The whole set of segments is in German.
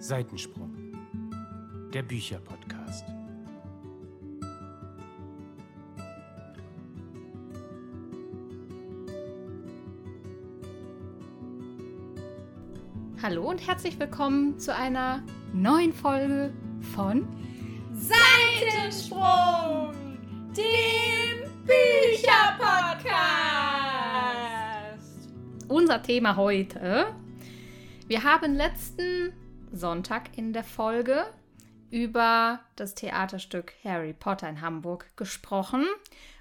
Seitensprung, der Bücherpodcast. Hallo und herzlich willkommen zu einer neuen Folge von Seitensprung, dem Bücherpodcast. Unser Thema heute. Wir haben letzten Sonntag in der Folge über das Theaterstück Harry Potter in Hamburg gesprochen.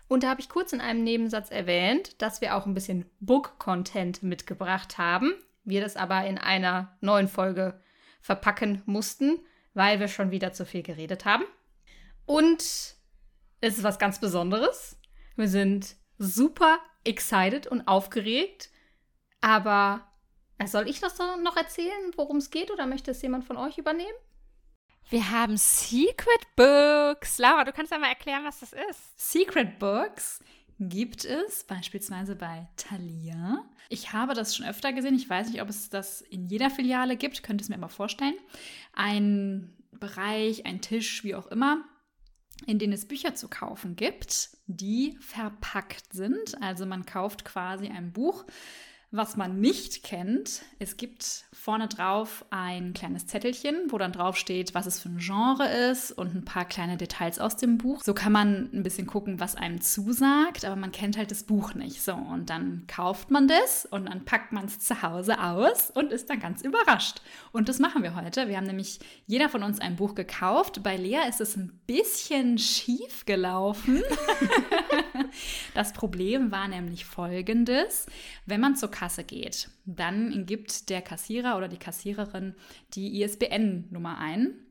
Und da habe ich kurz in einem Nebensatz erwähnt, dass wir auch ein bisschen Book-Content mitgebracht haben. Wir das aber in einer neuen Folge verpacken mussten, weil wir schon wieder zu viel geredet haben. Und es ist was ganz Besonderes. Wir sind super excited und aufgeregt. Aber soll ich das noch erzählen, worum es geht, oder möchte es jemand von euch übernehmen? Wir haben Secret Books. Laura, du kannst einmal erklären, was das ist. Secret Books gibt es beispielsweise bei Thalia. Ich habe das schon öfter gesehen. Ich weiß nicht, ob es das in jeder Filiale gibt. Könnte es mir aber vorstellen. Ein Bereich, ein Tisch, wie auch immer, in denen es Bücher zu kaufen gibt, die verpackt sind. Also man kauft quasi ein Buch was man nicht kennt, es gibt vorne drauf ein kleines Zettelchen, wo dann drauf steht, was es für ein Genre ist und ein paar kleine Details aus dem Buch. So kann man ein bisschen gucken, was einem zusagt, aber man kennt halt das Buch nicht. So, und dann kauft man das und dann packt man es zu Hause aus und ist dann ganz überrascht. Und das machen wir heute. Wir haben nämlich jeder von uns ein Buch gekauft. Bei Lea ist es ein bisschen schief gelaufen. das Problem war nämlich folgendes. Wenn man zur Kasse geht, dann gibt der Kassierer oder die Kassiererin die ISBN-Nummer ein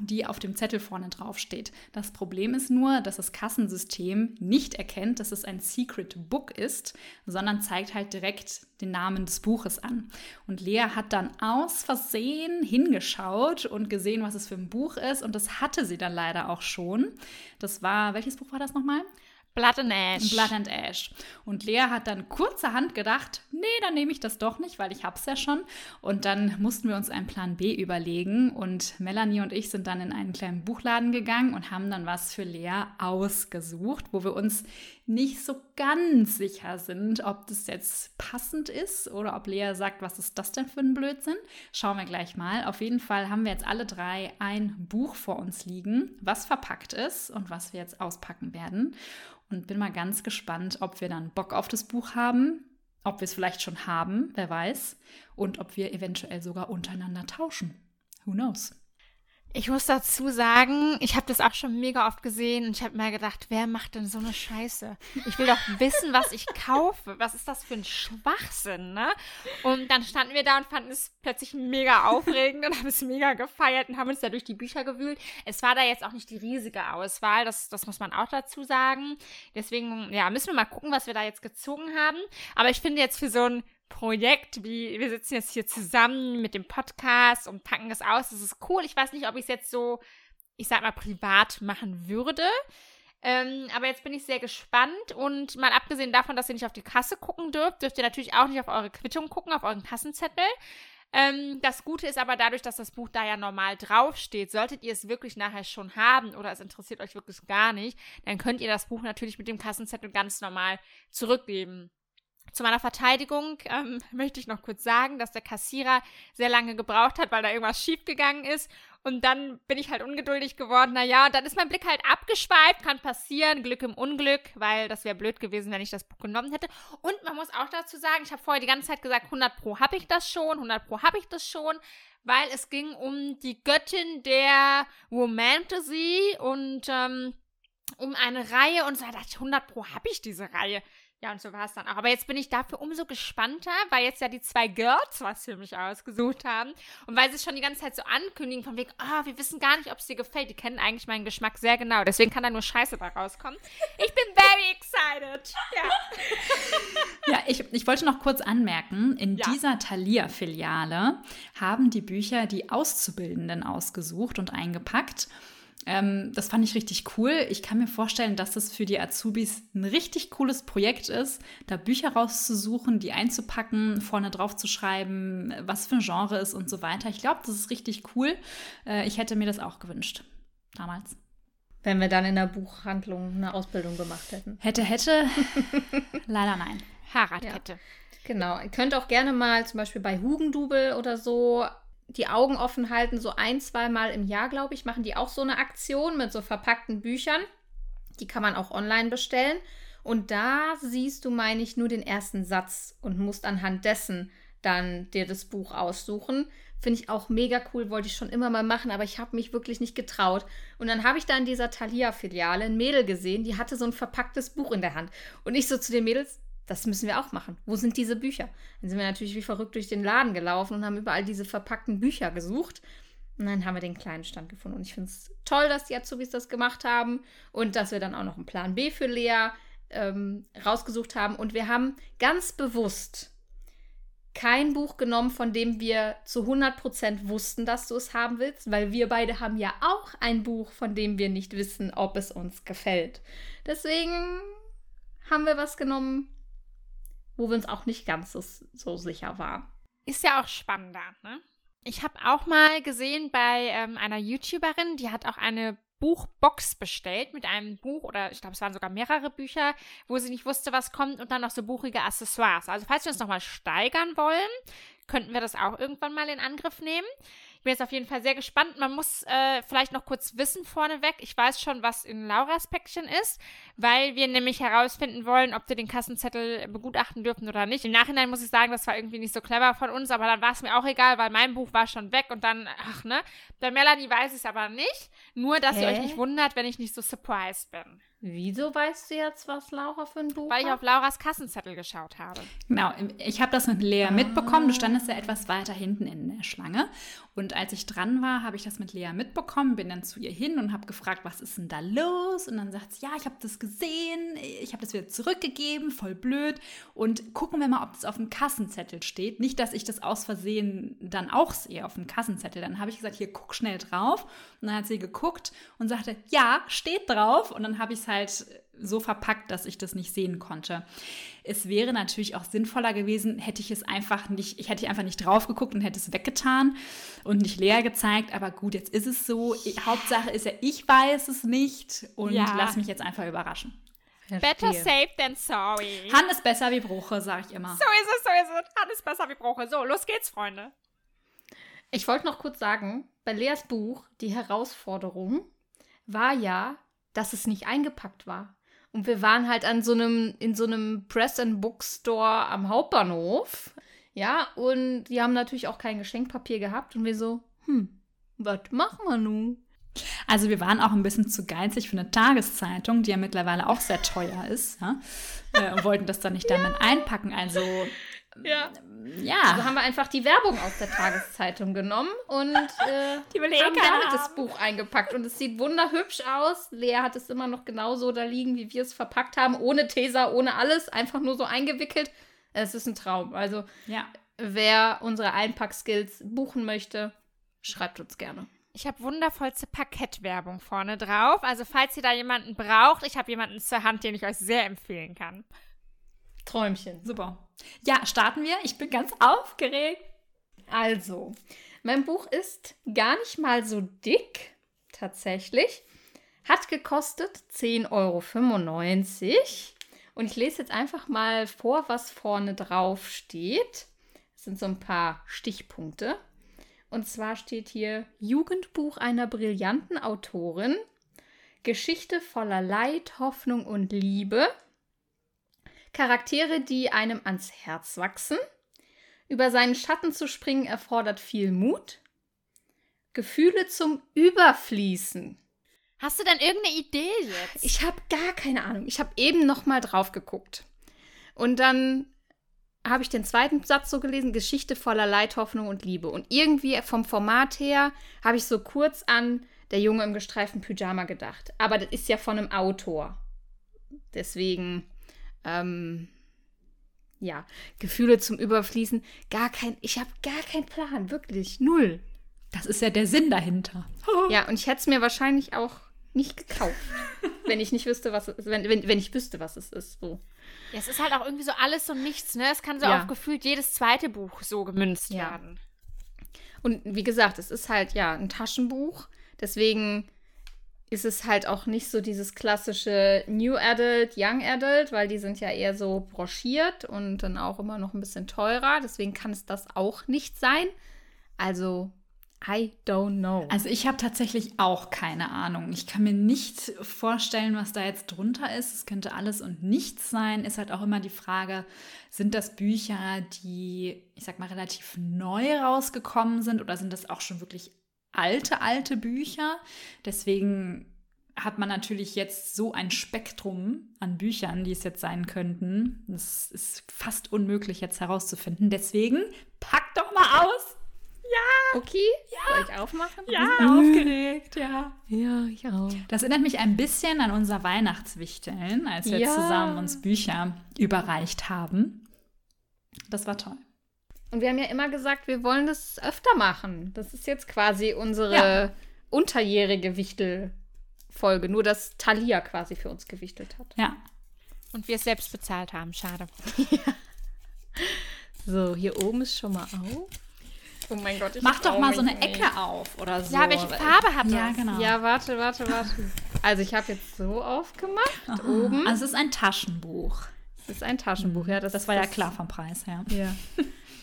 die auf dem Zettel vorne drauf steht. Das Problem ist nur, dass das Kassensystem nicht erkennt, dass es ein Secret Book ist, sondern zeigt halt direkt den Namen des Buches an. Und Lea hat dann aus Versehen hingeschaut und gesehen, was es für ein Buch ist. Und das hatte sie dann leider auch schon. Das war, welches Buch war das nochmal? Blood and Ash. Blood and Ash. Und Lea hat dann kurzerhand gedacht, nee, dann nehme ich das doch nicht, weil ich hab's ja schon. Und dann mussten wir uns einen Plan B überlegen. Und Melanie und ich sind dann in einen kleinen Buchladen gegangen und haben dann was für Lea ausgesucht, wo wir uns nicht so ganz sicher sind, ob das jetzt passend ist oder ob Lea sagt, was ist das denn für ein Blödsinn. Schauen wir gleich mal. Auf jeden Fall haben wir jetzt alle drei ein Buch vor uns liegen, was verpackt ist und was wir jetzt auspacken werden und bin mal ganz gespannt, ob wir dann Bock auf das Buch haben, ob wir es vielleicht schon haben, wer weiß, und ob wir eventuell sogar untereinander tauschen. Who knows? Ich muss dazu sagen, ich habe das auch schon mega oft gesehen und ich habe mir gedacht, wer macht denn so eine Scheiße? Ich will doch wissen, was ich kaufe. Was ist das für ein Schwachsinn, ne? Und dann standen wir da und fanden es plötzlich mega aufregend und haben es mega gefeiert und haben uns da durch die Bücher gewühlt. Es war da jetzt auch nicht die riesige Auswahl, das, das muss man auch dazu sagen. Deswegen, ja, müssen wir mal gucken, was wir da jetzt gezogen haben. Aber ich finde jetzt für so ein Projekt, wie wir sitzen jetzt hier zusammen mit dem Podcast und packen das aus. Das ist cool. Ich weiß nicht, ob ich es jetzt so, ich sag mal, privat machen würde. Ähm, aber jetzt bin ich sehr gespannt und mal abgesehen davon, dass ihr nicht auf die Kasse gucken dürft, dürft ihr natürlich auch nicht auf eure Quittung gucken, auf euren Kassenzettel. Ähm, das Gute ist aber dadurch, dass das Buch da ja normal draufsteht, solltet ihr es wirklich nachher schon haben oder es interessiert euch wirklich gar nicht, dann könnt ihr das Buch natürlich mit dem Kassenzettel ganz normal zurückgeben. Zu meiner Verteidigung ähm, möchte ich noch kurz sagen, dass der Kassierer sehr lange gebraucht hat, weil da irgendwas schiefgegangen ist. Und dann bin ich halt ungeduldig geworden. Naja, dann ist mein Blick halt abgeschweift. Kann passieren. Glück im Unglück, weil das wäre blöd gewesen, wenn ich das Buch genommen hätte. Und man muss auch dazu sagen, ich habe vorher die ganze Zeit gesagt, 100 Pro habe ich das schon, 100 Pro habe ich das schon. Weil es ging um die Göttin der Romantasy und ähm, um eine Reihe. Und so dachte ich, 100 Pro habe ich diese Reihe. Ja, und so war es dann auch. Aber jetzt bin ich dafür umso gespannter, weil jetzt ja die zwei Girls was für mich ausgesucht haben. Und weil sie es schon die ganze Zeit so ankündigen, von wegen, oh, wir wissen gar nicht, ob es dir gefällt. Die kennen eigentlich meinen Geschmack sehr genau. Deswegen kann da nur Scheiße bei rauskommen. Ich bin very excited. Ja, ja ich, ich wollte noch kurz anmerken, in ja. dieser Thalia-Filiale haben die Bücher die Auszubildenden ausgesucht und eingepackt. Ähm, das fand ich richtig cool. Ich kann mir vorstellen, dass das für die Azubis ein richtig cooles Projekt ist, da Bücher rauszusuchen, die einzupacken, vorne drauf zu schreiben, was für ein Genre ist und so weiter. Ich glaube, das ist richtig cool. Äh, ich hätte mir das auch gewünscht. Damals. Wenn wir dann in der Buchhandlung eine Ausbildung gemacht hätten. Hätte, hätte. Leider nein. Fahrradkette. Ja. Genau. Ihr könnt auch gerne mal zum Beispiel bei Hugendubel oder so die Augen offen halten, so ein, zwei Mal im Jahr, glaube ich, machen die auch so eine Aktion mit so verpackten Büchern. Die kann man auch online bestellen. Und da siehst du, meine ich, nur den ersten Satz und musst anhand dessen dann dir das Buch aussuchen. Finde ich auch mega cool, wollte ich schon immer mal machen, aber ich habe mich wirklich nicht getraut. Und dann habe ich da in dieser Thalia-Filiale ein Mädel gesehen, die hatte so ein verpacktes Buch in der Hand. Und ich so zu den Mädels, das müssen wir auch machen. Wo sind diese Bücher? Dann sind wir natürlich wie verrückt durch den Laden gelaufen und haben überall diese verpackten Bücher gesucht. Und dann haben wir den kleinen Stand gefunden. Und ich finde es toll, dass die Azubis das gemacht haben und dass wir dann auch noch einen Plan B für Lea ähm, rausgesucht haben. Und wir haben ganz bewusst kein Buch genommen, von dem wir zu 100% wussten, dass du es haben willst, weil wir beide haben ja auch ein Buch, von dem wir nicht wissen, ob es uns gefällt. Deswegen haben wir was genommen, wo wir uns auch nicht ganz so, sicher waren. Ist ja auch spannender, ne? Ich habe auch mal gesehen bei ähm, einer YouTuberin, die hat auch eine Buchbox bestellt mit einem Buch oder ich glaube, es waren sogar mehrere Bücher, wo sie nicht wusste, was kommt und dann noch so buchige Accessoires. Also falls wir uns nochmal steigern wollen, könnten wir das auch irgendwann mal in Angriff nehmen. Ich bin jetzt auf jeden Fall sehr gespannt. Man muss äh, vielleicht noch kurz wissen vorneweg. Ich weiß schon, was in Lauras Päckchen ist, weil wir nämlich herausfinden wollen, ob wir den Kassenzettel begutachten dürfen oder nicht. Im Nachhinein muss ich sagen, das war irgendwie nicht so clever von uns, aber dann war es mir auch egal, weil mein Buch war schon weg und dann, ach ne, bei Melanie weiß ich es aber nicht. Nur, dass Hä? ihr euch nicht wundert, wenn ich nicht so surprised bin. Wieso weißt du jetzt, was Laura für ein Buch Weil ich hat? auf Lauras Kassenzettel geschaut habe. Genau, ich habe das mit Lea mitbekommen. Du standest ja etwas weiter hinten in der Schlange. Und als ich dran war, habe ich das mit Lea mitbekommen, bin dann zu ihr hin und habe gefragt, was ist denn da los? Und dann sagt sie, ja, ich habe das gesehen, ich habe das wieder zurückgegeben, voll blöd. Und gucken wir mal, ob das auf dem Kassenzettel steht. Nicht, dass ich das aus Versehen dann auch sehe auf dem Kassenzettel. Dann habe ich gesagt, hier, guck schnell drauf. Und dann hat sie geguckt und sagte, ja, steht drauf. Und dann habe ich es halt so verpackt, dass ich das nicht sehen konnte. Es wäre natürlich auch sinnvoller gewesen, hätte ich es einfach nicht, ich hätte einfach nicht drauf geguckt und hätte es weggetan und nicht leer gezeigt. Aber gut, jetzt ist es so. Hauptsache ist ja, ich weiß es nicht und Ja. lass mich jetzt einfach überraschen. Better safe than sorry. Han ist besser wie Bruche, sage ich immer. so ist es, so ist es. Alles besser wie Bruche. So, los geht's, Freunde. Ich wollte noch kurz sagen, bei Leas Buch, die Herausforderung war ja, dass es nicht eingepackt war. Und wir waren halt an so einem, in so einem Press and Bookstore am Hauptbahnhof. Ja, und die haben natürlich auch kein Geschenkpapier gehabt. Und wir so, hm, was machen wir nun? Also wir waren auch ein bisschen zu geizig für eine Tageszeitung, die ja mittlerweile auch sehr teuer ist. Ja? Äh, und wollten das dann nicht damit einpacken. Also Ja. ja. Also haben wir einfach die Werbung aus der Tageszeitung genommen und äh, Die will eh haben keiner damit das. Buch eingepackt. Und es sieht wunderhübsch aus. Lea hat es immer noch genauso da liegen, wie wir es verpackt haben. Ohne Teser, ohne alles. Einfach nur so eingewickelt. Es ist ein Traum. Also, ja. wer unsere Einpackskills buchen möchte, schreibt uns gerne. Ich habe wundervollste Parkettwerbung vorne drauf. Also, falls ihr da jemanden braucht, ich habe jemanden zur Hand, den ich euch sehr empfehlen kann. Träumchen. Super. Ja, starten wir. Ich bin ganz aufgeregt. Also, mein Buch ist gar nicht mal so dick, tatsächlich. Hat gekostet 10,95 Euro. Und ich lese jetzt einfach mal vor, was vorne drauf steht. Das sind so ein paar Stichpunkte. Und zwar steht hier Jugendbuch einer brillanten Autorin. Geschichte voller Leid, Hoffnung und Liebe. Charaktere, die einem ans Herz wachsen. Über seinen Schatten zu springen erfordert viel Mut. Gefühle zum Überfließen. Hast du denn irgendeine Idee jetzt? Ich habe gar keine Ahnung. Ich habe eben noch mal drauf geguckt. Und dann habe ich den zweiten Satz so gelesen, Geschichte voller Leid, Hoffnung und Liebe. Und irgendwie vom Format her habe ich so kurz an der Junge im gestreiften Pyjama gedacht. Aber das ist ja von einem Autor. Deswegen, ähm, ja, Gefühle zum Überfließen. Gar kein, ich habe gar keinen Plan, wirklich, null. Das ist ja der Sinn dahinter. Ja, und ich hätte es mir wahrscheinlich auch nicht gekauft, wenn ich nicht wüsste, was es ist. Wenn, wenn, wenn ich wüsste, was es ist. So. Ja, es ist halt auch irgendwie so alles und nichts, ne? Es kann so Ja. auf gefühlt jedes zweite Buch so gemünzt Ja. werden. Und wie gesagt, es ist halt ja ein Taschenbuch. Deswegen ist es halt auch nicht so dieses klassische New Adult, Young Adult, weil die sind ja eher so broschiert und dann auch immer noch ein bisschen teurer. Deswegen kann es das auch nicht sein. Also, I don't know. Also ich habe tatsächlich auch keine Ahnung. Ich kann mir nicht vorstellen, was da jetzt drunter ist. Es könnte alles und nichts sein. Ist halt auch immer die Frage, sind das Bücher, die, ich sag mal, relativ neu rausgekommen sind oder sind das auch schon wirklich alte, alte Bücher? Deswegen hat man natürlich jetzt so ein Spektrum an Büchern, die es jetzt sein könnten. Das ist fast unmöglich jetzt herauszufinden. Deswegen pack doch mal aus. okay, soll ich aufmachen? Ja, aufgeregt, ja. Ja, ich auch. Das erinnert mich ein bisschen an unser Weihnachtswichteln, als wir Ja. zusammen uns Bücher überreicht haben. Das war toll. Und wir haben ja immer gesagt, wir wollen das öfter machen. Das ist jetzt quasi unsere Ja. unterjährige Wichtelfolge. Nur, dass Thalia quasi für uns gewichtelt hat. Ja. Und wir es selbst bezahlt haben, schade. So, hier oben ist schon mal auf. Oh mein Gott, ich Mach doch mal so eine nicht. Ecke auf oder so. Ja, welche Farbe hat Ja, das? genau. Ja, warte, warte, warte. Also ich habe jetzt so aufgemacht Aha. oben. Also es ist ein Taschenbuch. Das ist ein Taschenbuch, ja. Das, Das war ja klar vom Preis her. Ja.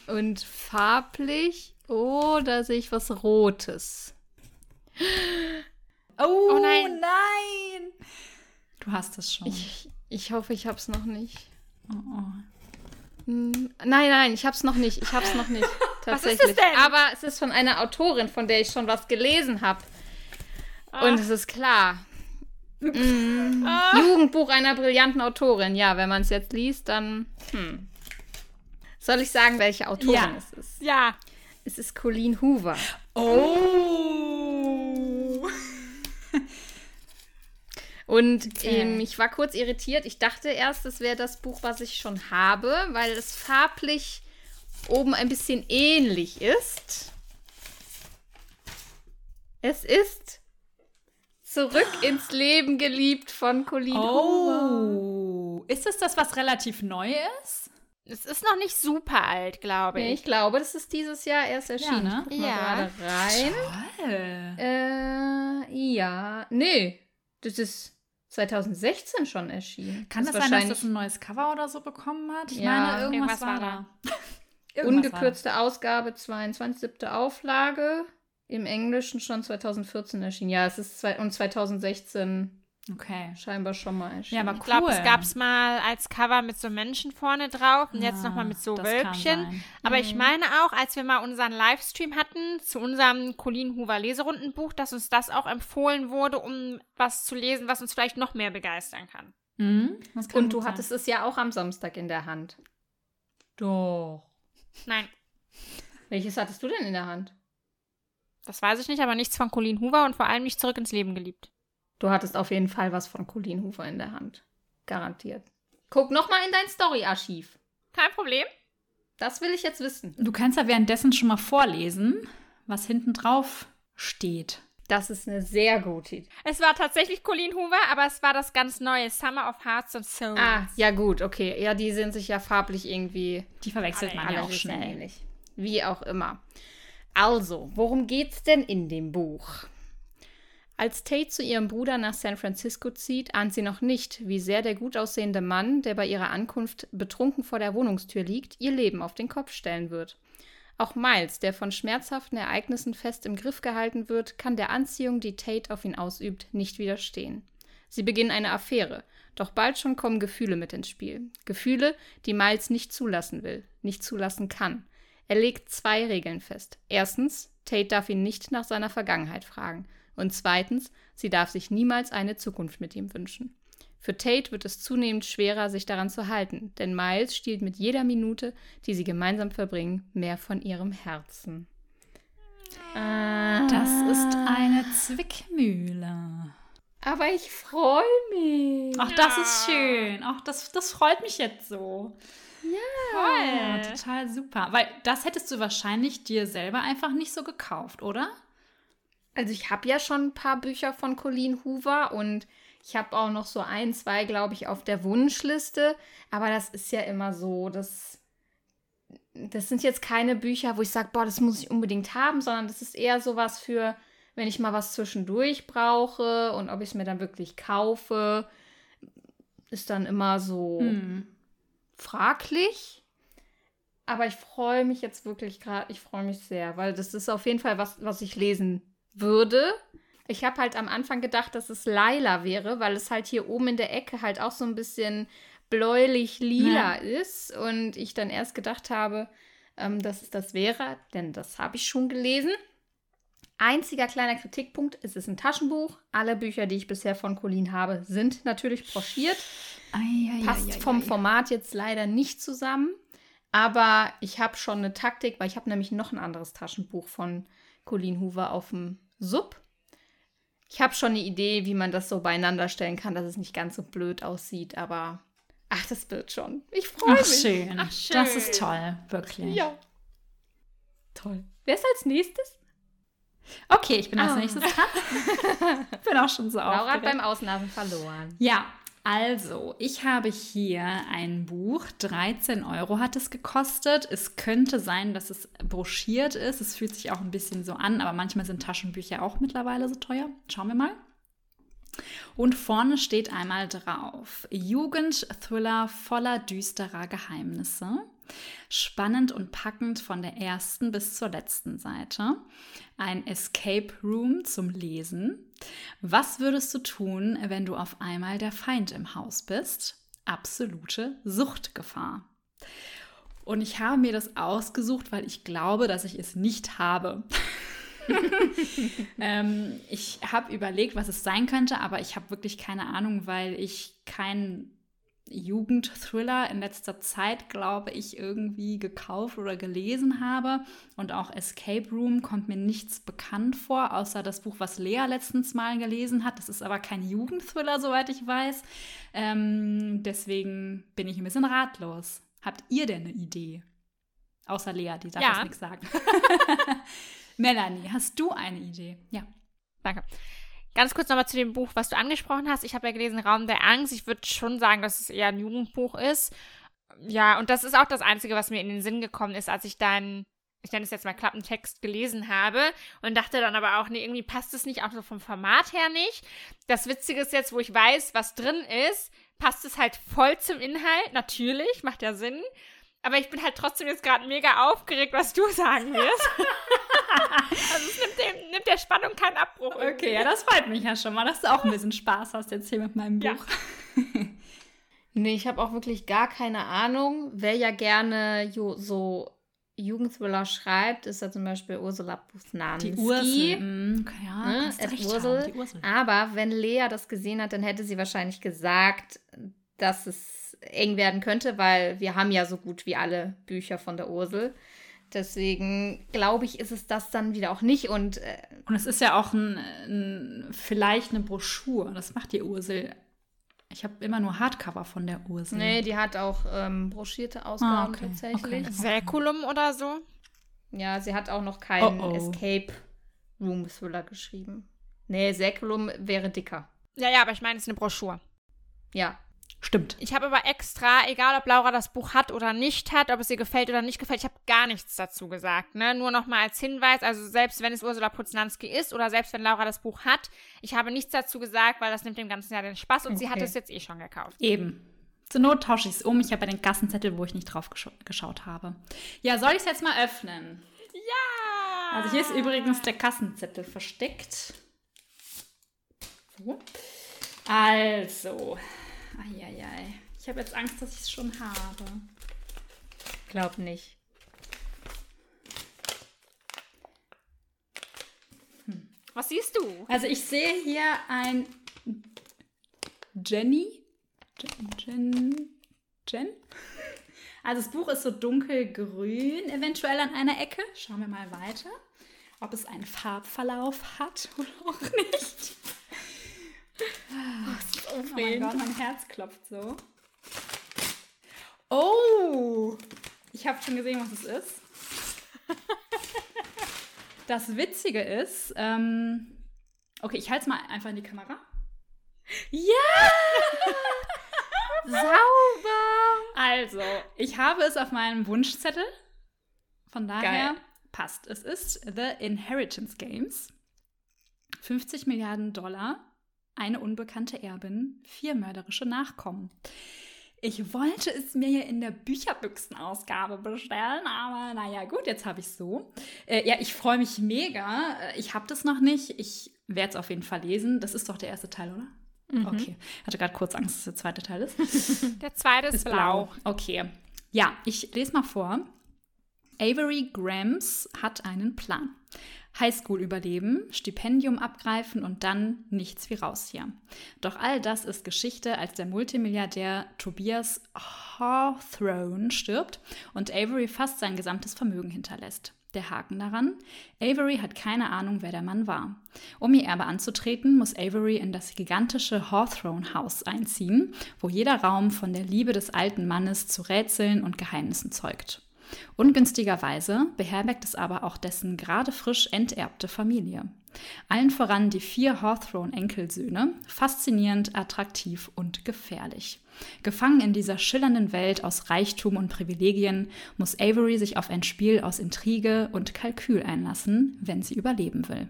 Und farblich, oh, da sehe ich was Rotes. Oh, nein. nein. Du hast es schon. Ich, ich hoffe, ich habe es noch nicht. oh, oh. Hm, Nein, nein, ich hab's noch nicht. Ich hab's noch nicht. Was ist Tatsächlich. es denn? Aber es ist von einer Autorin, von der ich schon was gelesen habe. Und es ist klar. Mm, Jugendbuch einer brillanten Autorin. Ja, wenn man es jetzt liest, dann. Hm. Soll ich sagen, welche Autorin Ja. es ist? Ja. Es ist Colleen Hoover. Oh. Und Okay. ähm, ich war kurz irritiert. Ich dachte erst, es wäre das Buch, was ich schon habe, weil es farblich oben ein bisschen ähnlich ist. Es ist Zurück ins Leben geliebt von Colleen Hoover. Oh. Ist es das, was relativ neu ist? Es ist noch nicht super alt, glaube Nee, ich. ich glaube, das ist dieses Jahr erst erschienen. ne? Ich guck mal Ja. gerade rein. Toll. Äh, ja. Nee, das ist 2016 schon erschienen. Kann Das das sein, dass das ein neues Cover oder so bekommen hat? Ich Ja, meine, irgendwas, irgendwas war war da. Irgendwas war Ungekürzte Ausgabe, 22. siebte Auflage. Im Englischen schon 2014 erschienen. Ja, es ist zwei, und 2016 da. Okay. scheinbar schon mal Ja, erschienen. aber Ich glaube, cool. es gab es mal als Cover mit so Menschen vorne drauf und jetzt Ah, nochmal mit so Wölkchen. Aber ich meine auch, als wir mal unseren Livestream hatten zu unserem Colleen Hoover Leserundenbuch, dass uns das auch empfohlen wurde, um was zu lesen, was uns vielleicht noch mehr begeistern kann. Mhm, kann und du sein. hattest es ja auch am Samstag in der Hand. Doch. Nein, Welches hattest du denn in der Hand? das weiß ich nicht, aber nichts von Colleen Hoover und vor allem nicht zurück ins Leben geliebt. Du hattest auf jeden Fall was von Colleen Hoover in der Hand. Garantiert. Guck noch mal in dein Story-Archiv. Kein Problem. Das will ich jetzt wissen. Du kannst ja währenddessen schon mal vorlesen, was hinten drauf steht. Das ist eine sehr gute Idee. Es war tatsächlich Colleen Hoover, aber es war das ganz neue Summer of Hearts and Souls. Ah, ja gut, okay. Ja, die sind sich ja farblich irgendwie Die verwechselt man Alle- ja auch schnell. ähnlich. Wie auch immer. Also, worum geht's denn in dem Buch? Als Tate zu ihrem Bruder nach San Francisco zieht, ahnt sie noch nicht, wie sehr der gut aussehende Mann, der bei ihrer Ankunft betrunken vor der Wohnungstür liegt, ihr Leben auf den Kopf stellen wird. Auch Miles, der von schmerzhaften Ereignissen fest im Griff gehalten wird, kann der Anziehung, die Tate auf ihn ausübt, nicht widerstehen. Sie beginnen eine Affäre, doch bald schon kommen Gefühle mit ins Spiel. Gefühle, die Miles nicht zulassen will, nicht zulassen kann. Er legt zwei Regeln fest. Erstens, Tate darf ihn nicht nach seiner Vergangenheit fragen. Und zweitens, sie darf sich niemals eine Zukunft mit ihm wünschen. Für Tate wird es zunehmend schwerer, sich daran zu halten, denn Miles stiehlt mit jeder Minute, die sie gemeinsam verbringen, mehr von ihrem Herzen. Das ist eine Zwickmühle. Aber ich freue mich. Ach, das ist schön. Ach, das, das freut mich jetzt so. Toll. total super. Weil das hättest du wahrscheinlich dir selber einfach nicht so gekauft, oder? Also ich habe ja schon ein paar Bücher von Colleen Hoover und ich habe auch noch so ein, zwei, glaube ich, auf der Wunschliste. Aber das ist ja immer so, das, das sind jetzt keine Bücher, wo ich sage, boah, das muss ich unbedingt haben, sondern das ist eher sowas für, wenn ich mal was zwischendurch brauche und ob ich es mir dann wirklich kaufe, ist dann immer so Hm. fraglich. Aber ich freue mich jetzt wirklich gerade, ich freue mich sehr, weil das ist auf jeden Fall was, was ich lesen würde. Ich habe halt am Anfang gedacht, dass es Laila wäre, weil es halt hier oben in der Ecke halt auch so ein bisschen bläulich-lila ist. Und ich dann erst gedacht habe, ähm, dass es das wäre, denn das habe ich schon gelesen. Einziger kleiner Kritikpunkt, es ist ein Taschenbuch. Alle Bücher, die ich bisher von Colleen habe, sind natürlich broschiert. Passt vom Format jetzt leider nicht zusammen. Aber ich habe schon eine Taktik, weil ich habe nämlich noch ein anderes Taschenbuch von Colleen Hoover auf dem Sub. Ich habe schon eine Idee, wie man das so beieinander stellen kann, dass es nicht ganz so blöd aussieht, aber ach, das wird schon. Ich freue mich. schön. Ach, schön. Das ist toll, wirklich. Ja. Toll. Wer ist als nächstes? Okay, ich bin als Ah. nächstes dran. bin auch schon so Laura hat aufgeregt. beim Ausnasen verloren. Ja, also, ich habe hier ein Buch. 13 Euro hat es gekostet. Es könnte sein, dass es broschiert ist. Es fühlt sich auch ein bisschen so an, aber manchmal sind Taschenbücher auch mittlerweile so teuer. Schauen wir mal. Und vorne steht einmal drauf: Jugendthriller voller düsterer Geheimnisse. Spannend und packend von der ersten bis zur letzten Seite. Ein Escape Room zum Lesen. Was würdest du tun, wenn du auf einmal der Feind im Haus bist? Absolute Suchtgefahr. Und ich habe mir das ausgesucht, weil ich glaube, dass ich es nicht habe. ähm, ich habe überlegt, was es sein könnte, aber ich habe wirklich keine Ahnung, weil ich keinen Jugendthriller in letzter Zeit, glaube ich, irgendwie gekauft oder gelesen habe. Und auch Escape Room kommt mir nichts bekannt vor, außer das Buch, was Lea letztens mal gelesen hat. Das ist aber kein Jugendthriller, soweit ich weiß. Ähm, deswegen bin ich ein bisschen ratlos. Habt ihr denn eine Idee? Außer Lea, die darf Ja. jetzt nichts sagen. Melanie, hast du eine Idee? Ja. Danke. Ganz kurz nochmal zu dem Buch, was du angesprochen hast. Ich habe ja gelesen Raum der Angst. Ich würde schon sagen, dass es eher ein Jugendbuch ist. Ja, und das ist auch das Einzige, was mir in den Sinn gekommen ist, als ich deinen, ich nenne es jetzt mal Klappentext gelesen habe und dachte dann aber auch, nee, irgendwie passt es nicht, auch so vom Format her nicht. Das Witzige ist jetzt, wo ich weiß, was drin ist, passt es halt voll zum Inhalt. Natürlich, macht ja Sinn. Aber ich bin halt trotzdem jetzt gerade mega aufgeregt, was du sagen wirst. also es nimmt, dem, nimmt der Spannung keinen Abbruch. irgendwie. Okay, ja, das freut mich ja schon mal, dass du auch ein bisschen Spaß hast jetzt hier mit meinem Ja. Buch. Nee, ich habe auch wirklich gar keine Ahnung. Wer ja gerne jo so Jugendthriller schreibt, ist ja zum Beispiel Ursula Pusnanski. Die Ursel. mm, Ja, Ne? Ursel. haben, die Ursel. Aber wenn Lea das gesehen hat, dann hätte sie wahrscheinlich gesagt, dass es eng werden könnte, weil wir haben ja so gut wie alle Bücher von der Ursel. Deswegen glaube ich, ist es das dann wieder auch nicht. Und äh, Und es ist ja auch ein, ein, vielleicht eine Broschüre. Das macht die Ursel. Ich habe immer nur Hardcover von der Ursel. nee, die hat auch ähm, broschierte Ausgaben Ah, okay. tatsächlich. Okay. Säkulum oder so? Ja, sie hat auch noch keinen Oh, oh. Escape Room Thriller geschrieben. Nee, Säkulum wäre dicker. Ja, ja, aber ich meine, es ist eine Broschüre. Ja. Stimmt. Ich habe aber extra, egal ob Laura das Buch hat oder nicht hat, ob es ihr gefällt oder nicht gefällt, ich habe gar nichts dazu gesagt. Ne? Nur nochmal als Hinweis, also selbst wenn es Ursula Puznanski ist oder selbst wenn Laura das Buch hat, ich habe nichts dazu gesagt, weil das nimmt dem ganzen Jahr den Spaß und sie hat Okay. es jetzt eh schon gekauft. Eben. Zur Not tausche ich es um. Ich habe ja den Kassenzettel, wo ich nicht drauf gescha geschaut habe. Ja, soll ich es jetzt mal öffnen? Ja! Also hier ist übrigens der Kassenzettel versteckt. So. Also. Eieiei. Ich habe jetzt Angst, dass ich es schon habe. Glaub nicht. Was siehst du? Also ich sehe hier ein Jenny. Jen, Jen, Jen? Also das Buch ist so dunkelgrün, eventuell an einer Ecke. Schauen wir mal weiter, ob es einen Farbverlauf hat oder auch nicht. Oh mein Gott, mein Herz klopft so. Oh! Ich habe schon gesehen, was es ist. Das Witzige ist, ähm, okay, ich halte es mal einfach in die Kamera. Ja! Sauber! Also, ich habe es auf meinem Wunschzettel. Von daher Geil. passt. Es ist The Inheritance Games. 50 Milliarden Dollar, eine unbekannte Erbin, vier mörderische Nachkommen. Ich wollte es mir hier in der Bücherbüchsenausgabe bestellen, aber naja, gut, jetzt habe ich es so. Äh, ja, ich freue mich mega. Äh, Ich habe das noch nicht. Ich werde es auf jeden Fall lesen. Das ist doch der erste Teil, oder? Okay. Hatte gerade kurz Angst, dass der zweite Teil ist. Der zweite ist, blau. Okay. Ja, ich lese mal vor. Avery Grams hat einen Plan. Highschool überleben, Stipendium abgreifen und dann nichts wie raus hier. Doch all das ist Geschichte, als der Multimilliardär Tobias Hawthorne stirbt und Avery fast sein gesamtes Vermögen hinterlässt. Der Haken daran? Avery hat keine Ahnung, wer der Mann war. Um ihr Erbe anzutreten, muss Avery in das gigantische Hawthorne House einziehen, wo jeder Raum von der Liebe des alten Mannes zu Rätseln und Geheimnissen zeugt. Ungünstigerweise beherbergt es aber auch dessen gerade frisch enterbte Familie. Allen voran die vier Hawthorne-Enkelsöhne, faszinierend, attraktiv und gefährlich. Gefangen in dieser schillernden Welt aus Reichtum und Privilegien muss Avery sich auf ein Spiel aus Intrige und Kalkül einlassen, wenn sie überleben will.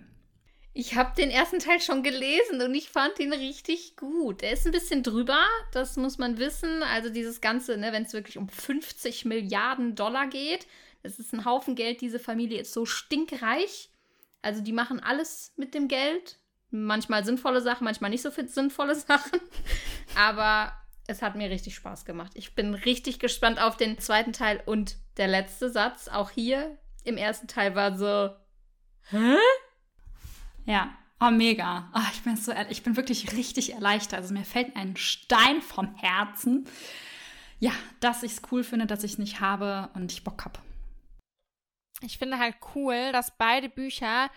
Ich habe den ersten Teil schon gelesen und ich fand ihn richtig gut. Er ist ein bisschen drüber, das muss man wissen. Also dieses Ganze, ne, wenn es wirklich um 50 Milliarden Dollar geht, das ist ein Haufen Geld. Diese Familie ist so stinkreich. Also die machen alles mit dem Geld. Manchmal sinnvolle Sachen, manchmal nicht so sinnvolle Sachen. Aber es hat mir richtig Spaß gemacht. Ich bin richtig gespannt auf den zweiten Teil und der letzte Satz. Auch hier im ersten Teil war so, hä? Ja, oh mega. Oh, ich, bin so, ich bin wirklich richtig erleichtert. Also mir fällt ein Stein vom Herzen. Ja, dass ich es cool finde, dass ich es nicht habe und ich Bock habe. Ich finde halt cool, dass beide Bücher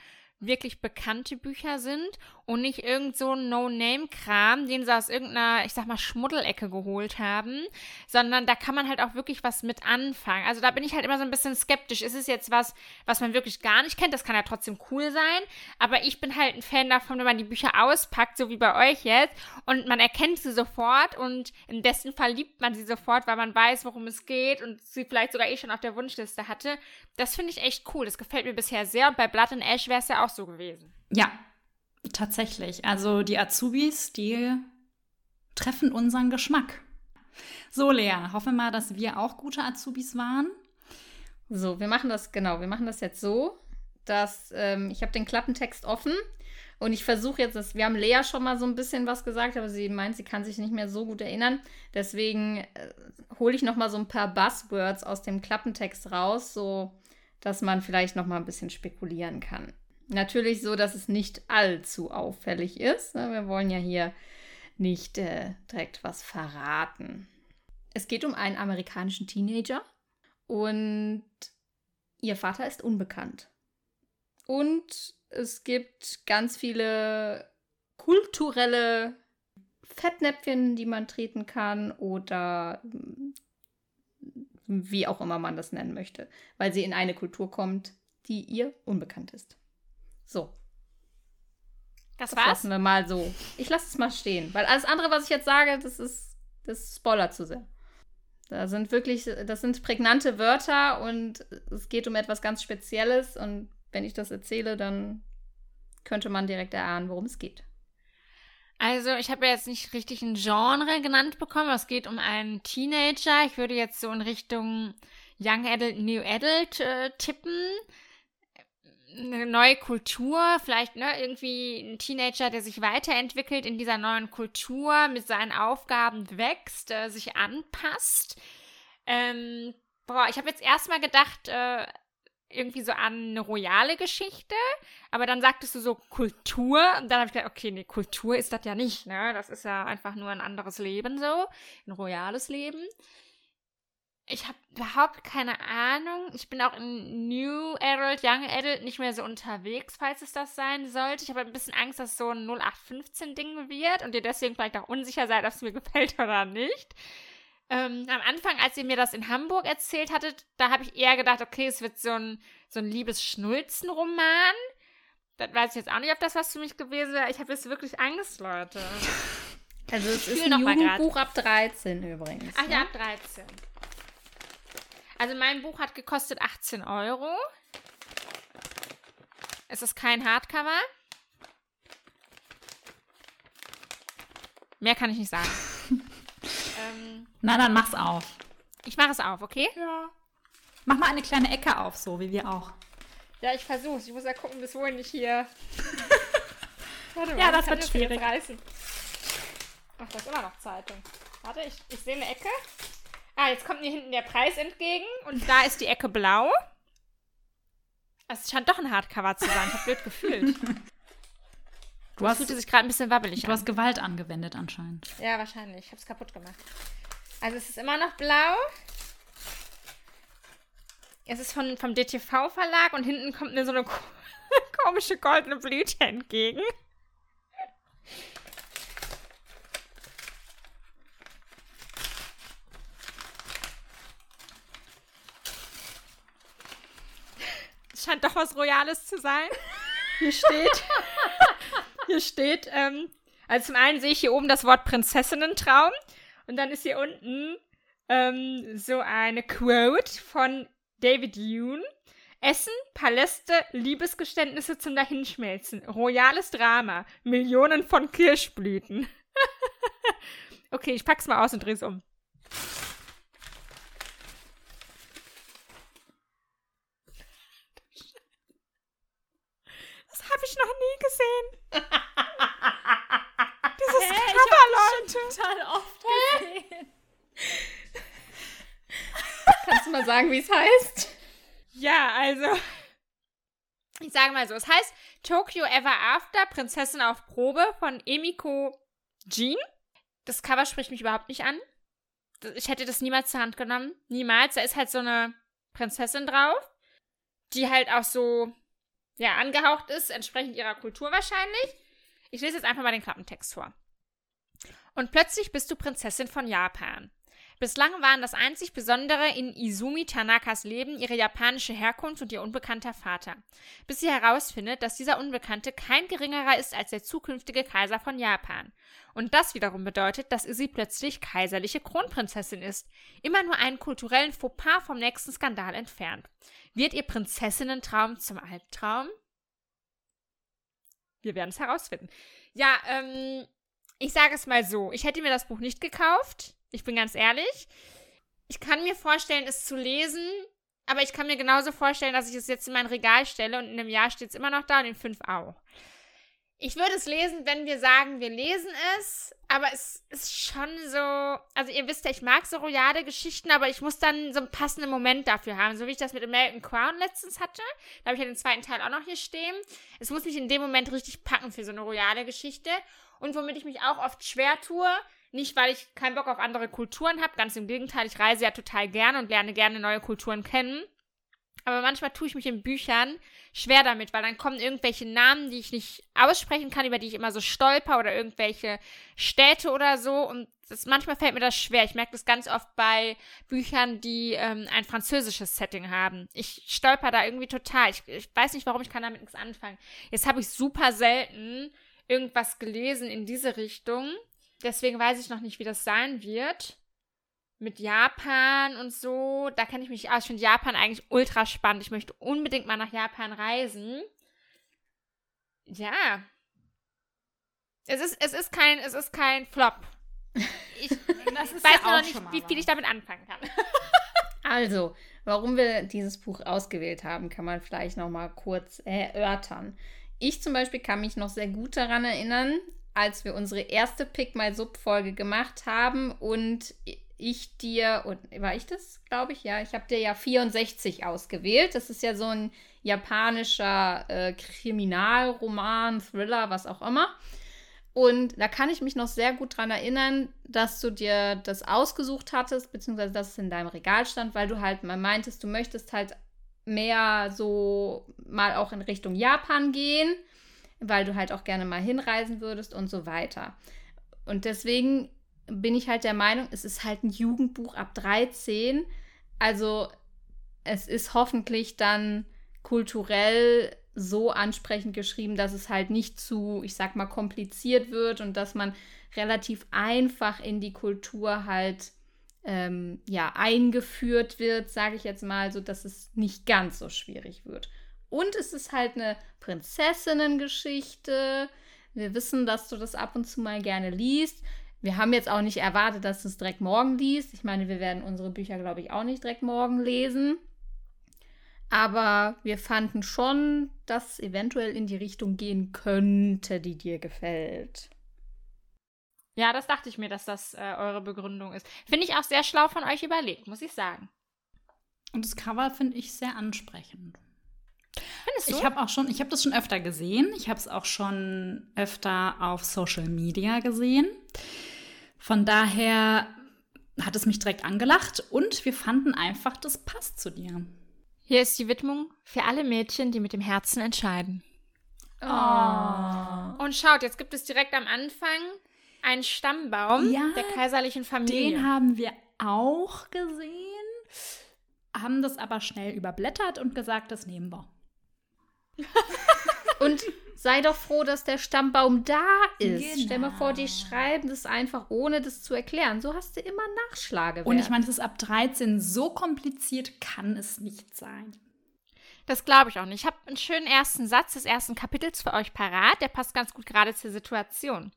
wirklich bekannte Bücher sind und nicht irgend so ein No-Name-Kram, den sie aus irgendeiner, ich sag mal, Schmuddelecke geholt haben, sondern da kann man halt auch wirklich was mit anfangen. Also da bin ich halt immer so ein bisschen skeptisch. Ist es jetzt was, was man wirklich gar nicht kennt? Das kann ja trotzdem cool sein, aber ich bin halt ein Fan davon, wenn man die Bücher auspackt, so wie bei euch jetzt, und man erkennt sie sofort und im besten Fall liebt man sie sofort, weil man weiß, worum es geht und sie vielleicht sogar eh schon auf der Wunschliste hatte. Das finde ich echt cool. Das gefällt mir bisher sehr und bei Blood and Ash wäre es ja auch so gewesen. Ja, tatsächlich. Also die Azubis, die treffen unseren Geschmack. So, Lea, hoffen wir mal, dass wir auch gute Azubis waren. So, wir machen das, genau, wir machen das jetzt so, dass ähm, ich habe den Klappentext offen und ich versuche jetzt, dass, wir haben Lea schon mal so ein bisschen was gesagt, aber sie meint, sie kann sich nicht mehr so gut erinnern. Deswegen äh, hole ich noch mal so ein paar Buzzwords aus dem Klappentext raus, so dass man vielleicht noch mal ein bisschen spekulieren kann. Natürlich so, dass es nicht allzu auffällig ist. ne? Wir wollen ja hier nicht äh, direkt was verraten. Es geht um einen amerikanischen Teenager und ihr Vater ist unbekannt. Und es gibt ganz viele kulturelle Fettnäpfchen, die man treten kann oder mm, wie auch immer man das nennen möchte, weil sie in eine Kultur kommt, die ihr unbekannt ist. So, Das das war's? lassen wir mal so. Ich lasse es mal stehen, weil alles andere, was ich jetzt sage, das ist, das spoilert zu sehr. Da sind wirklich, das sind prägnante Wörter und es geht um etwas ganz Spezielles und wenn ich das erzähle, dann könnte man direkt erahnen, worum es geht. Also, ich habe ja jetzt nicht richtig ein Genre genannt bekommen. aber Es geht um einen Teenager. Ich würde jetzt so in Richtung Young Adult, New Adult äh, tippen. Eine neue Kultur, vielleicht ne, irgendwie ein Teenager, der sich weiterentwickelt in dieser neuen Kultur, mit seinen Aufgaben wächst, äh, sich anpasst. Ähm, boah, ich habe jetzt erstmal gedacht, äh, irgendwie so an eine royale Geschichte, aber dann sagtest du so Kultur und dann habe ich gedacht, okay, nee, Kultur ist das ja nicht, ne? Das ist ja einfach nur ein anderes Leben so, ein royales Leben. Ich habe überhaupt keine Ahnung. Ich bin auch in New Adult, Young Adult nicht mehr so unterwegs, falls es das sein sollte. Ich habe ein bisschen Angst, dass es so ein 0815-Ding wird und ihr deswegen vielleicht auch unsicher seid, ob es mir gefällt oder nicht. Ähm, am Anfang, als ihr mir das in Hamburg erzählt hattet, da habe ich eher gedacht, okay, es wird so ein, so ein Liebes-Schnulzen-Roman. Das weiß ich jetzt auch nicht, ob das was für mich gewesen wäre. Ich habe jetzt wirklich Angst, Leute. Also es ist ein noch mal grad. Jugendbuch ab 13 übrigens. Ach ne? ja, ab 13. Also mein Buch hat gekostet 18 Euro. Es ist kein Hardcover. Mehr kann ich nicht sagen. ähm, Na, dann mach's auf. ich mache es auf, okay? Ja. Mach mal eine kleine Ecke auf, so wie wir auch. Ja, ich versuch's. Ich muss ja gucken, bis wohin ich hier. Warte Ja, ich das wird schwierig. Ach, da ist immer noch Zeitung. Warte, ich, ich sehe eine Ecke. Ah, jetzt kommt mir hinten der Preis entgegen und da ist die Ecke blau. Es scheint doch ein Hardcover zu sein. Ich habe blöd gefühlt. Du hast, fühlte sich gerade ein bisschen wabbelig du an. hast Gewalt angewendet anscheinend. Ja, wahrscheinlich. Ich habe es kaputt gemacht. Also es ist immer noch blau. Es ist von, vom DTV-Verlag und hinten kommt mir so eine ko- komische goldene Blüte entgegen. Scheint doch was Royales zu sein. Hier steht, hier steht, ähm, also zum einen sehe ich hier oben das Wort Prinzessinnentraum und dann ist hier unten ähm, so eine Quote von David Yoon. Essen, Paläste, Liebesgeständnisse zum Dahinschmelzen, royales Drama, Millionen von Kirschblüten. okay, ich pack's mal aus und dreh's um. Das habe ich noch nie gesehen. Dieses Cover, Leute. Total oft gesehen. Kannst du mal sagen, wie es heißt? Ja, also. Ich sage mal so, es heißt Tokyo Ever After, Prinzessin auf Probe von Emiko Jean. Das Cover spricht mich überhaupt nicht an. Ich hätte das niemals zur Hand genommen. Niemals. Da ist halt so eine Prinzessin drauf, die halt auch so, ja, angehaucht ist, entsprechend ihrer Kultur wahrscheinlich. Ich lese jetzt einfach mal den Klappentext vor. Und plötzlich bist du Prinzessin von Japan. Bislang waren das einzig Besondere in Izumi Tanakas Leben ihre japanische Herkunft und ihr unbekannter Vater. Bis sie herausfindet, dass dieser Unbekannte kein geringerer ist als der zukünftige Kaiser von Japan. Und das wiederum bedeutet, dass sie plötzlich kaiserliche Kronprinzessin ist. Immer nur einen kulturellen Fauxpas vom nächsten Skandal entfernt. Wird ihr Prinzessinnentraum zum Albtraum? Wir werden es herausfinden. Ja, ähm, ich sage es mal so. Ich hätte mir das Buch nicht gekauft. Ich bin ganz ehrlich. Ich kann mir vorstellen, es zu lesen, aber ich kann mir genauso vorstellen, dass ich es jetzt in mein Regal stelle und in einem Jahr steht es immer noch da und in fünf auch. Ich würde es lesen, wenn wir sagen, wir lesen es, aber es ist schon so, also ihr wisst ja, ich mag so royale Geschichten, aber ich muss dann so einen passenden Moment dafür haben, so wie ich das mit American Crown letztens hatte. Da habe ich ja den zweiten Teil auch noch hier stehen. Es muss mich in dem Moment richtig packen für so eine royale Geschichte und womit ich mich auch oft schwer tue, nicht, weil ich keinen Bock auf andere Kulturen habe, ganz im Gegenteil, ich reise ja total gerne und lerne gerne neue Kulturen kennen. Aber manchmal tue ich mich in Büchern schwer damit, weil dann kommen irgendwelche Namen, die ich nicht aussprechen kann, über die ich immer so stolper oder irgendwelche Städte oder so. Und das, manchmal fällt mir das schwer. Ich merke das ganz oft bei Büchern, die ähm, ein französisches Setting haben. Ich stolper da irgendwie total. Ich, ich weiß nicht, warum ich kann damit nichts anfangen. Jetzt habe ich super selten irgendwas gelesen in diese Richtung. Deswegen weiß ich noch nicht, wie das sein wird. Mit Japan und so. Da kenne ich mich aus. Ich finde Japan eigentlich ultra spannend. Ich möchte unbedingt mal nach Japan reisen. Ja. Es ist, es ist kein, es ist kein Flop. Ich weiß ja noch nicht, wie viel ich damit anfangen kann. Also, warum wir dieses Buch ausgewählt haben, kann man vielleicht noch mal kurz erörtern. Ich zum Beispiel kann mich noch sehr gut daran erinnern, als wir unsere erste Pick My Sub Folge gemacht haben und ich dir und war ich das, glaube ich, ja, ich habe dir ja 64 ausgewählt. Das ist ja so ein japanischer äh, Kriminalroman, Thriller, was auch immer. Und da kann ich mich noch sehr gut dran erinnern, dass du dir das ausgesucht hattest, beziehungsweise dass es in deinem Regal stand, weil du halt mal meintest, du möchtest halt mehr so mal auch in Richtung Japan gehen, weil du halt auch gerne mal hinreisen würdest und so weiter. Und deswegen bin ich halt der Meinung, es ist halt ein Jugendbuch ab 13. Also es ist hoffentlich dann kulturell so ansprechend geschrieben, dass es halt nicht zu, ich sag mal, kompliziert wird und dass man relativ einfach in die Kultur halt ähm, ja eingeführt wird, sage ich jetzt mal, so dass es nicht ganz so schwierig wird. Und es ist halt eine Prinzessinnengeschichte. Wir wissen, dass du das ab und zu mal gerne liest. Wir haben jetzt auch nicht erwartet, dass du es direkt morgen liest. Ich meine, wir werden unsere Bücher, glaube ich, auch nicht direkt morgen lesen. Aber wir fanden schon, dass es eventuell in die Richtung gehen könnte, die dir gefällt. Ja, das dachte ich mir, dass das äh, eure Begründung ist. Finde ich auch sehr schlau von euch überlegt, muss ich sagen. Und das Cover finde ich sehr ansprechend. Findest du? Ich habe auch schon, ich habe das schon öfter gesehen. Ich habe es auch schon öfter auf Social Media gesehen. Von daher hat es mich direkt angelacht und wir fanden einfach, das passt zu dir. Hier ist die Widmung für alle Mädchen, die mit dem Herzen entscheiden. Oh. Und schaut, jetzt gibt es direkt am Anfang einen Stammbaum Ja, der kaiserlichen Familie. Den haben wir auch gesehen, haben das aber schnell überblättert und gesagt, das nehmen wir. Und sei doch froh, dass der Stammbaum da ist. Genau. Stell mal vor, die schreiben das einfach, ohne das zu erklären. So hast du immer Nachschlagewert. Und ich meine, es ist ab 13 so kompliziert, kann es nicht sein. Das glaube ich auch nicht. Ich habe einen schönen ersten Satz des ersten Kapitels für euch parat. Der passt ganz gut gerade zur Situation.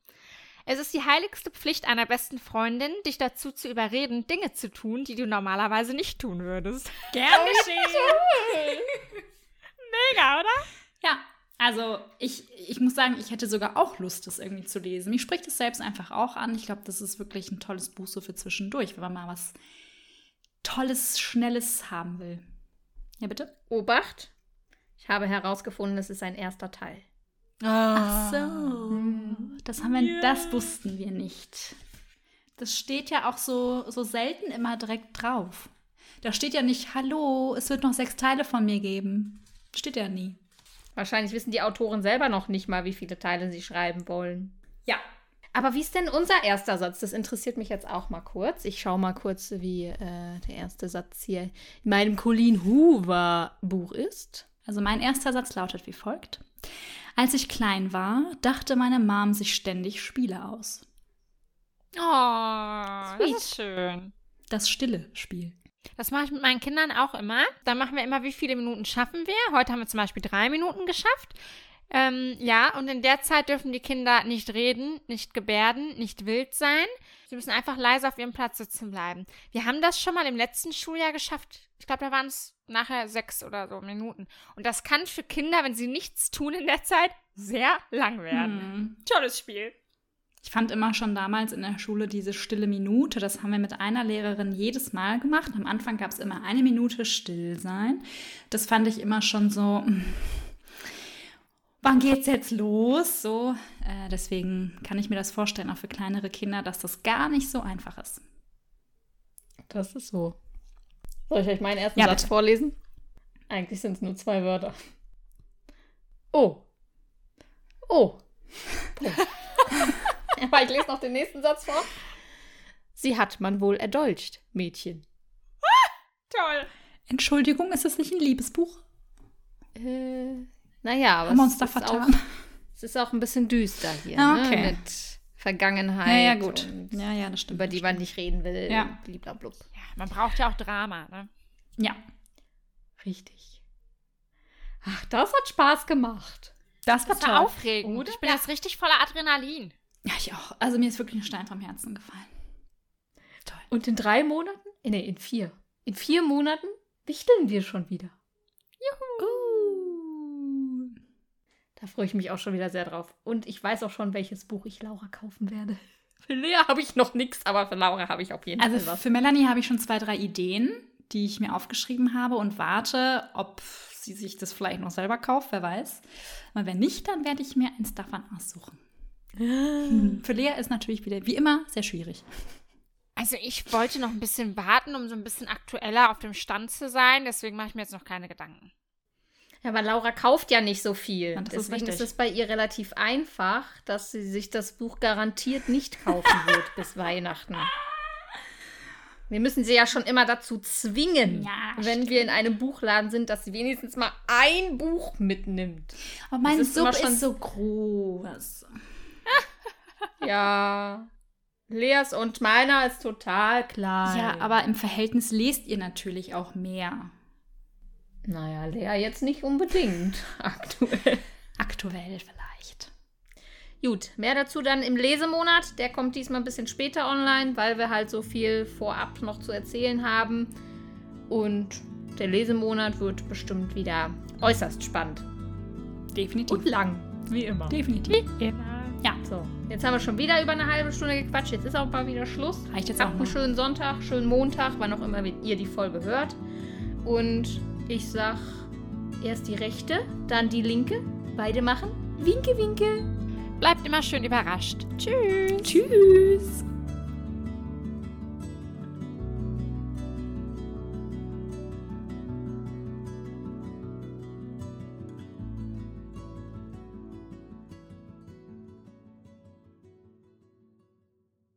Es ist die heiligste Pflicht einer besten Freundin, dich dazu zu überreden, Dinge zu tun, die du normalerweise nicht tun würdest. Gern geschehen. Mega, oder? Ja, also ich, ich muss sagen, ich hätte sogar auch Lust, das irgendwie zu lesen. Mich spricht es selbst einfach auch an. Ich glaube, das ist wirklich ein tolles Buch so für zwischendurch, wenn man mal was Tolles, Schnelles haben will. Ja, bitte? Obacht. Ich habe herausgefunden, es ist ein erster Teil. Ach so. Das haben wir, das wussten wir nicht. Das steht ja auch so, so selten immer direkt drauf. Da steht ja nicht, hallo, es wird noch sechs Teile von mir geben. Steht ja nie. Wahrscheinlich wissen die Autoren selber noch nicht mal, wie viele Teile sie schreiben wollen. Ja. Aber wie ist denn unser erster Satz? Das interessiert mich jetzt auch mal kurz. Ich schaue mal kurz, wie äh, der erste Satz hier in meinem Colleen Hoover Buch ist. Also mein erster Satz lautet wie folgt. Als ich klein war, dachte meine Mom sich ständig Spiele aus. Oh, Sweet. das ist schön. Das stille Spiel. Das mache ich mit meinen Kindern auch immer. Da machen wir immer, wie viele Minuten schaffen wir. Heute haben wir zum Beispiel drei Minuten geschafft. Ähm, ja, und in der Zeit dürfen die Kinder nicht reden, nicht gebärden, nicht wild sein. Sie müssen einfach leise auf ihrem Platz sitzen bleiben. Wir haben das schon mal im letzten Schuljahr geschafft. Ich glaube, da waren es nachher sechs oder so Minuten. Und das kann für Kinder, wenn sie nichts tun in der Zeit, sehr lang werden. Hm. Tolles Spiel. Ich fand immer schon damals in der Schule diese stille Minute, das haben wir mit einer Lehrerin jedes Mal gemacht. Am Anfang gab es immer eine Minute still sein. Das fand ich immer schon so, mm, wann geht's jetzt los? So, äh, deswegen kann ich mir das vorstellen, auch für kleinere Kinder, dass das gar nicht so einfach ist. Das ist so. Soll ich euch meinen ersten Ja, Satz bitte. vorlesen? Eigentlich sind es nur zwei Wörter. Oh. Oh. Punkt. Aber ich lese noch den nächsten Satz vor. Sie hat man wohl erdolcht, Mädchen. Toll. Entschuldigung, ist das nicht ein Liebesbuch? Äh, naja, aber Haben wir es uns da ist vertan? Auch, es ist auch ein bisschen düster hier, Ah, ne? okay. Mit Vergangenheit. Ja, ja, gut. und Ja, ja, das stimmt. Über die man nicht reden will. Ja. Bliblablub. Ja, man braucht ja auch Drama, ne? Ja, Richtig. Ach, das hat Spaß gemacht. das war Das war toll. aufregend. Ich bin jetzt richtig voller Adrenalin. Ja, ich auch. Also mir ist wirklich ein Stein vom Herzen gefallen. Toll. Und in drei Monaten? äh, Nee, in vier. In vier Monaten wichteln wir schon wieder. Uh. Da freue ich mich auch schon wieder sehr drauf. Und ich weiß auch schon, welches Buch ich Laura kaufen werde. Für Lea habe ich noch nichts, aber für Laura habe ich auf jeden Also Fall was. für Melanie habe ich schon zwei, drei Ideen, die ich mir aufgeschrieben habe und warte, ob sie sich das vielleicht noch selber kauft, wer weiß. Aber wenn nicht, dann werde ich mir eins davon aussuchen. Für Lea ist natürlich wieder, wie immer, sehr schwierig. Also ich wollte noch ein bisschen warten, um so ein bisschen aktueller auf dem Stand zu sein. Deswegen mache ich mir jetzt noch keine Gedanken. Ja, aber Laura kauft ja nicht so viel. Ja, ist Deswegen ist, es bei ihr relativ einfach, dass sie sich das Buch garantiert nicht kaufen wird bis Weihnachten. Wir müssen sie ja schon immer dazu zwingen, Ja, wenn wir in einem Buchladen sind, dass sie wenigstens mal ein Buch mitnimmt. Aber mein Das ist ist so groß. Ja. Leas und meiner ist total klein. Ja, aber im Verhältnis lest ihr natürlich auch mehr. Naja, Lea jetzt nicht unbedingt aktuell. Aktuell vielleicht. Gut, mehr dazu dann im Lesemonat. Der kommt diesmal ein bisschen später online, weil wir halt so viel vorab noch zu erzählen haben. Und der Lesemonat wird bestimmt wieder äußerst spannend. Definitiv. Und lang, wie immer. Definitiv. Ja, so. Jetzt haben wir schon wieder über eine halbe Stunde gequatscht. Jetzt ist auch mal wieder Schluss. Reicht jetzt auch Habt einen schönen Sonntag, schönen Montag, wann auch immer ihr die Folge hört. Und ich sag erst die rechte, dann die linke. Beide machen Winke, Winke. Bleibt immer schön überrascht. Tschüss. Tschüss.